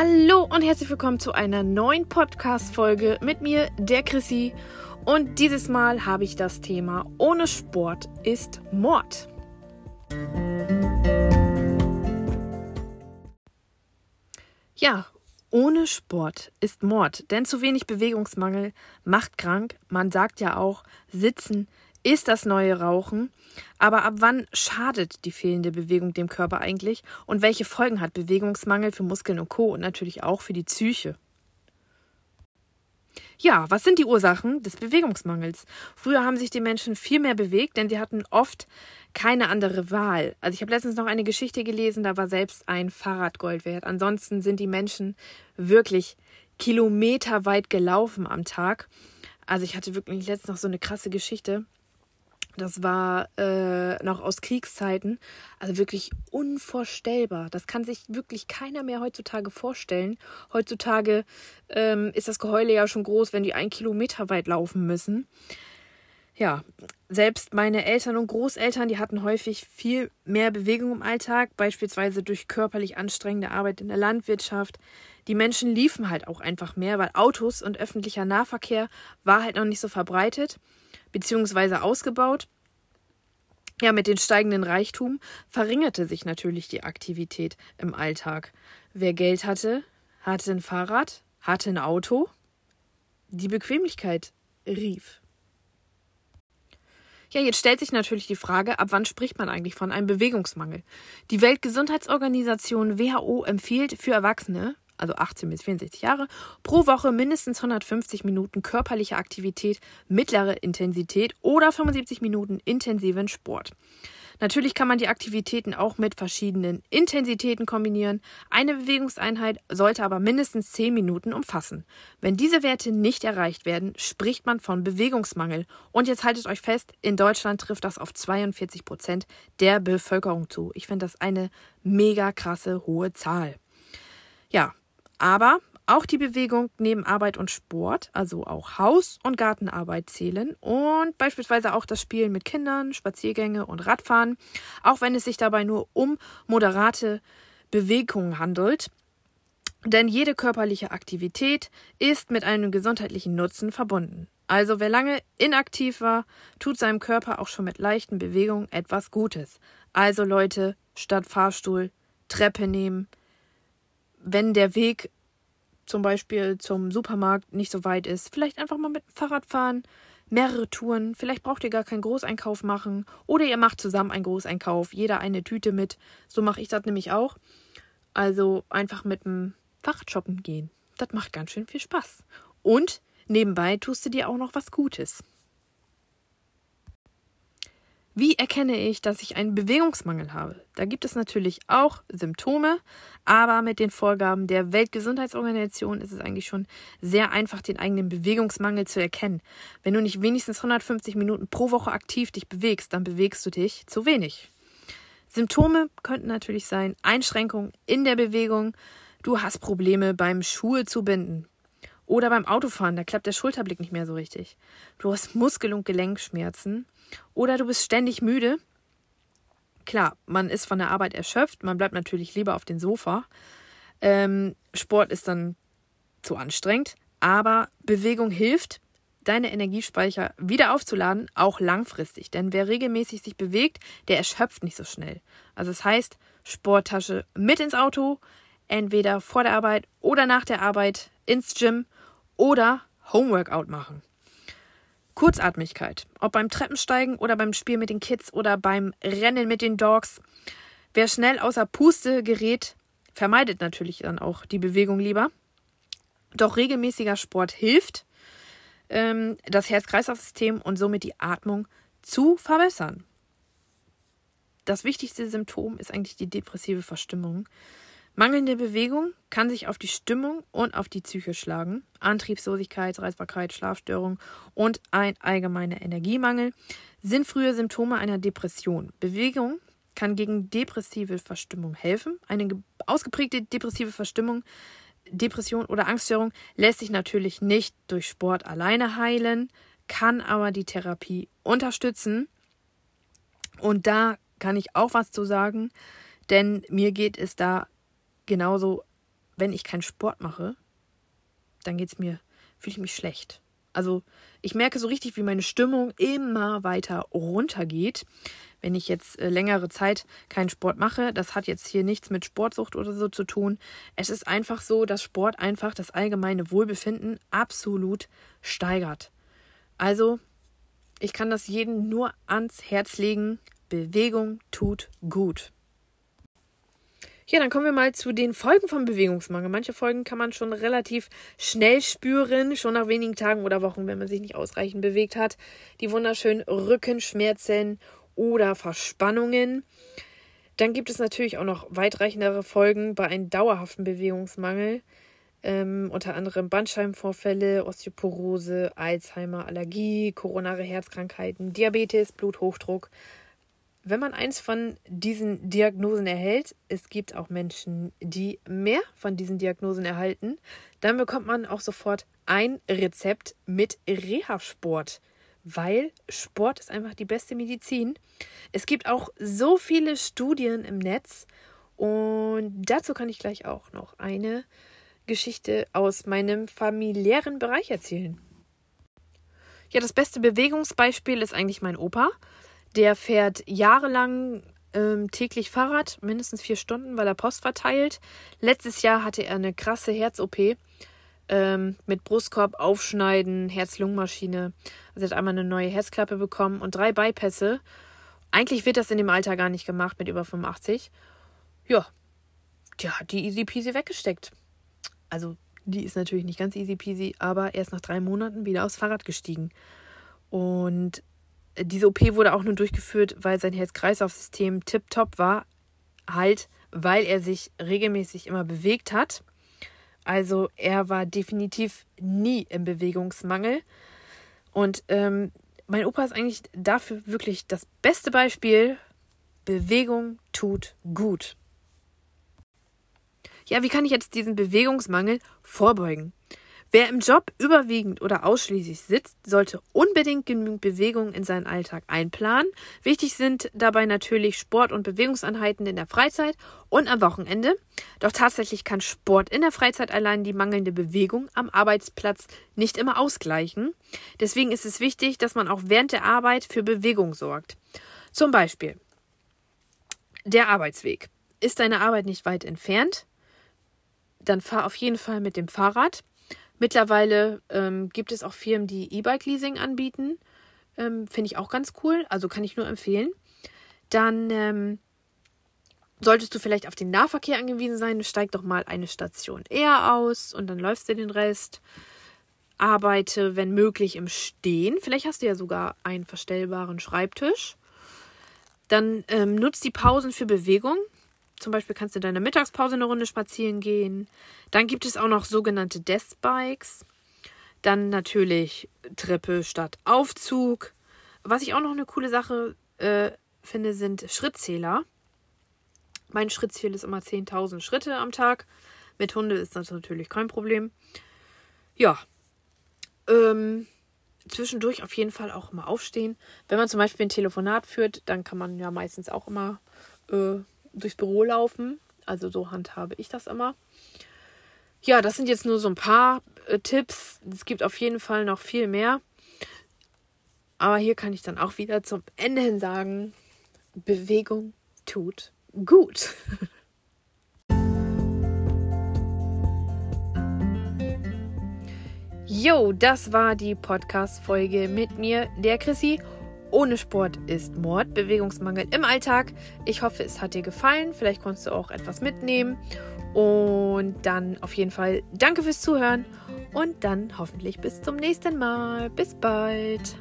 Hallo und herzlich willkommen zu einer neuen Podcast-Folge mit mir, der Chrissy. Und dieses Mal habe ich das Thema Ohne Sport ist Mord. Ja, ohne Sport ist Mord, denn zu wenig Bewegungsmangel macht krank. Man sagt ja auch, Sitzen ist das neue Rauchen. Aber ab wann schadet die fehlende Bewegung dem Körper eigentlich? Und welche Folgen hat Bewegungsmangel für Muskeln und Co. und natürlich auch für die Psyche? Ja, was sind die Ursachen des Bewegungsmangels? Früher haben sich die Menschen viel mehr bewegt, denn sie hatten oft keine andere Wahl. Also ich habe letztens noch eine Geschichte gelesen, da war selbst ein Fahrrad Gold wert. Ansonsten sind die Menschen wirklich kilometerweit gelaufen am Tag. Also ich hatte wirklich letztens noch so eine krasse Geschichte. Das war äh, noch aus Kriegszeiten. Also wirklich unvorstellbar. Das kann sich wirklich keiner mehr heutzutage vorstellen. Heutzutage ähm, ist das Geheule ja schon groß, wenn die ein Kilometer weit laufen müssen. Ja, selbst meine Eltern und Großeltern, die hatten häufig viel mehr Bewegung im Alltag, beispielsweise durch körperlich anstrengende Arbeit in der Landwirtschaft. Die Menschen liefen halt auch einfach mehr, weil Autos und öffentlicher Nahverkehr war halt noch nicht so verbreitet beziehungsweise ausgebaut. Ja, mit den steigenden Reichtum verringerte sich natürlich die Aktivität im Alltag. Wer Geld hatte, hatte ein Fahrrad, hatte ein Auto. Die Bequemlichkeit rief. Ja, jetzt stellt sich natürlich die Frage, ab wann spricht man eigentlich von einem Bewegungsmangel? Die Weltgesundheitsorganisation WHO empfiehlt für Erwachsene also 18 bis 64 Jahre, pro Woche mindestens 150 Minuten körperliche Aktivität mittlere Intensität oder 75 Minuten intensiven Sport. Natürlich kann man die Aktivitäten auch mit verschiedenen Intensitäten kombinieren. Eine Bewegungseinheit sollte aber mindestens 10 Minuten umfassen. Wenn diese Werte nicht erreicht werden, spricht man von Bewegungsmangel. Und jetzt haltet euch fest, in Deutschland trifft das auf 42 Prozent der Bevölkerung zu. Ich finde das eine mega krasse hohe Zahl. Ja, aber auch die Bewegung neben Arbeit und Sport, also auch Haus- und Gartenarbeit zählen und beispielsweise auch das Spielen mit Kindern, Spaziergänge und Radfahren, auch wenn es sich dabei nur um moderate Bewegungen handelt. Denn jede körperliche Aktivität ist mit einem gesundheitlichen Nutzen verbunden. Also wer lange inaktiv war, tut seinem Körper auch schon mit leichten Bewegungen etwas Gutes. Also Leute, statt Fahrstuhl, Treppe nehmen, wenn der Weg zum Beispiel zum Supermarkt nicht so weit ist, vielleicht einfach mal mit dem Fahrrad fahren, mehrere Touren, vielleicht braucht ihr gar keinen Großeinkauf machen oder ihr macht zusammen einen Großeinkauf, jeder eine Tüte mit. So mache ich das nämlich auch. Also einfach mit dem Fahrrad shoppen gehen. Das macht ganz schön viel Spaß. Und nebenbei tust du dir auch noch was Gutes. Wie erkenne ich, dass ich einen Bewegungsmangel habe? Da gibt es natürlich auch Symptome, aber mit den Vorgaben der Weltgesundheitsorganisation ist es eigentlich schon sehr einfach, den eigenen Bewegungsmangel zu erkennen. Wenn du nicht wenigstens 150 Minuten pro Woche aktiv dich bewegst, dann bewegst du dich zu wenig. Symptome könnten natürlich sein Einschränkungen in der Bewegung, du hast Probleme beim Schuhe zu binden, oder beim Autofahren, da klappt der Schulterblick nicht mehr so richtig. Du hast Muskel- und Gelenkschmerzen. Oder du bist ständig müde. Klar, man ist von der Arbeit erschöpft, man bleibt natürlich lieber auf dem Sofa. Ähm, Sport ist dann zu anstrengend, aber Bewegung hilft, deine Energiespeicher wieder aufzuladen, auch langfristig. Denn wer regelmäßig sich bewegt, der erschöpft nicht so schnell. Also das heißt, Sporttasche mit ins Auto, entweder vor der Arbeit oder nach der Arbeit ins Gym oder Homeworkout machen. Kurzatmigkeit, ob beim Treppensteigen oder beim Spiel mit den Kids oder beim Rennen mit den Dogs. Wer schnell außer Puste gerät, vermeidet natürlich dann auch die Bewegung lieber. Doch regelmäßiger Sport hilft, ähm, das Herz-Kreislauf-System und somit die Atmung zu verbessern. Das wichtigste Symptom ist eigentlich die depressive Verstimmung. Mangelnde Bewegung kann sich auf die Stimmung und auf die Psyche schlagen. Antriebslosigkeit, Reizbarkeit, Schlafstörung und ein allgemeiner Energiemangel sind frühe Symptome einer Depression. Bewegung kann gegen depressive Verstimmung helfen. Eine ausgeprägte depressive Verstimmung, Depression oder Angststörung lässt sich natürlich nicht durch Sport alleine heilen, kann aber die Therapie unterstützen. Und da kann ich auch was zu sagen, denn mir geht es da genauso wenn ich keinen Sport mache, dann geht es mir, fühle ich mich schlecht. Also ich merke so richtig, wie meine Stimmung immer weiter runtergeht, wenn ich jetzt äh, längere Zeit keinen Sport mache. Das hat jetzt hier nichts mit Sportsucht oder so zu tun. Es ist einfach so, dass Sport einfach das allgemeine Wohlbefinden absolut steigert. Also, ich kann das jedem nur ans Herz legen. Bewegung tut gut. Ja, dann kommen wir mal zu den Folgen vom Bewegungsmangel. Manche Folgen kann man schon relativ schnell spüren, schon nach wenigen Tagen oder Wochen, wenn man sich nicht ausreichend bewegt hat. Die wunderschönen Rückenschmerzen oder Verspannungen. Dann gibt es natürlich auch noch weitreichendere Folgen bei einem dauerhaften Bewegungsmangel. Ähm, unter anderem Bandscheibenvorfälle, Osteoporose, Alzheimer, Allergie, koronare Herzkrankheiten, Diabetes, Bluthochdruck, wenn man eins von diesen Diagnosen erhält, es gibt auch Menschen, die mehr von diesen Diagnosen erhalten, dann bekommt man auch sofort ein Rezept mit Reha-Sport, weil Sport ist einfach die beste Medizin. Es gibt auch so viele Studien im Netz und dazu kann ich gleich auch noch eine Geschichte aus meinem familiären Bereich erzählen. Ja, das beste Bewegungsbeispiel ist eigentlich mein Opa. Der fährt jahrelang ähm, täglich Fahrrad, mindestens vier Stunden, weil er Post verteilt. Letztes Jahr hatte er eine krasse Herz-OP ähm, mit Brustkorb aufschneiden, Herz-Lungen-Maschine. Also er hat einmal eine neue Herzklappe bekommen und drei Bypässe. Eigentlich wird das in dem Alter gar nicht gemacht mit über 85. Ja, der hat die easy peasy weggesteckt. Also die ist natürlich nicht ganz easy peasy, aber er ist nach drei Monaten wieder aufs Fahrrad gestiegen. Und diese OP wurde auch nur durchgeführt, weil sein Herz-Kreislauf-System tipptopp war. Halt, weil er sich regelmäßig immer bewegt hat. Also er war definitiv nie im Bewegungsmangel. Und ähm, mein Opa ist eigentlich dafür wirklich das beste Beispiel. Bewegung tut gut. Ja, wie kann ich jetzt diesen Bewegungsmangel vorbeugen? Wer im Job überwiegend oder ausschließlich sitzt, sollte unbedingt genügend Bewegung in seinen Alltag einplanen. Wichtig sind dabei natürlich Sport- und Bewegungseinheiten in der Freizeit und am Wochenende. Doch tatsächlich kann Sport in der Freizeit allein die mangelnde Bewegung am Arbeitsplatz nicht immer ausgleichen. Deswegen ist es wichtig, dass man auch während der Arbeit für Bewegung sorgt. Zum Beispiel der Arbeitsweg. Ist deine Arbeit nicht weit entfernt? Dann fahr auf jeden Fall mit dem Fahrrad. Mittlerweile ähm, gibt es auch Firmen, die E-Bike-Leasing anbieten. Ähm, Finde ich auch ganz cool. Also kann ich nur empfehlen. Dann ähm, solltest du vielleicht auf den Nahverkehr angewiesen sein. Steig doch mal eine Station eher aus und dann läufst du den Rest. Arbeite, wenn möglich, im Stehen. Vielleicht hast du ja sogar einen verstellbaren Schreibtisch. Dann ähm, nutzt die Pausen für Bewegung. Zum Beispiel kannst du in deiner Mittagspause eine Runde spazieren gehen. Dann gibt es auch noch sogenannte Deskbikes. Dann natürlich Treppe statt Aufzug. Was ich auch noch eine coole Sache äh, finde, sind Schrittzähler. Mein Schrittziel ist immer 10.000 Schritte am Tag. Mit Hunde ist das natürlich kein Problem. Ja. Ähm, zwischendurch auf jeden Fall auch immer aufstehen. Wenn man zum Beispiel ein Telefonat führt, dann kann man ja meistens auch immer äh, durchs Büro laufen. Also so handhabe ich das immer. Ja, das sind jetzt nur so ein paar äh, Tipps. Es gibt auf jeden Fall noch viel mehr. Aber hier kann ich dann auch wieder zum Ende hin sagen, Bewegung tut gut. Jo, das war die Podcast-Folge mit mir, der Chrissy. Ohne Sport ist Mord, Bewegungsmangel im Alltag. Ich hoffe, es hat dir gefallen. Vielleicht konntest du auch etwas mitnehmen. Und dann auf jeden Fall danke fürs Zuhören und dann hoffentlich bis zum nächsten Mal. Bis bald.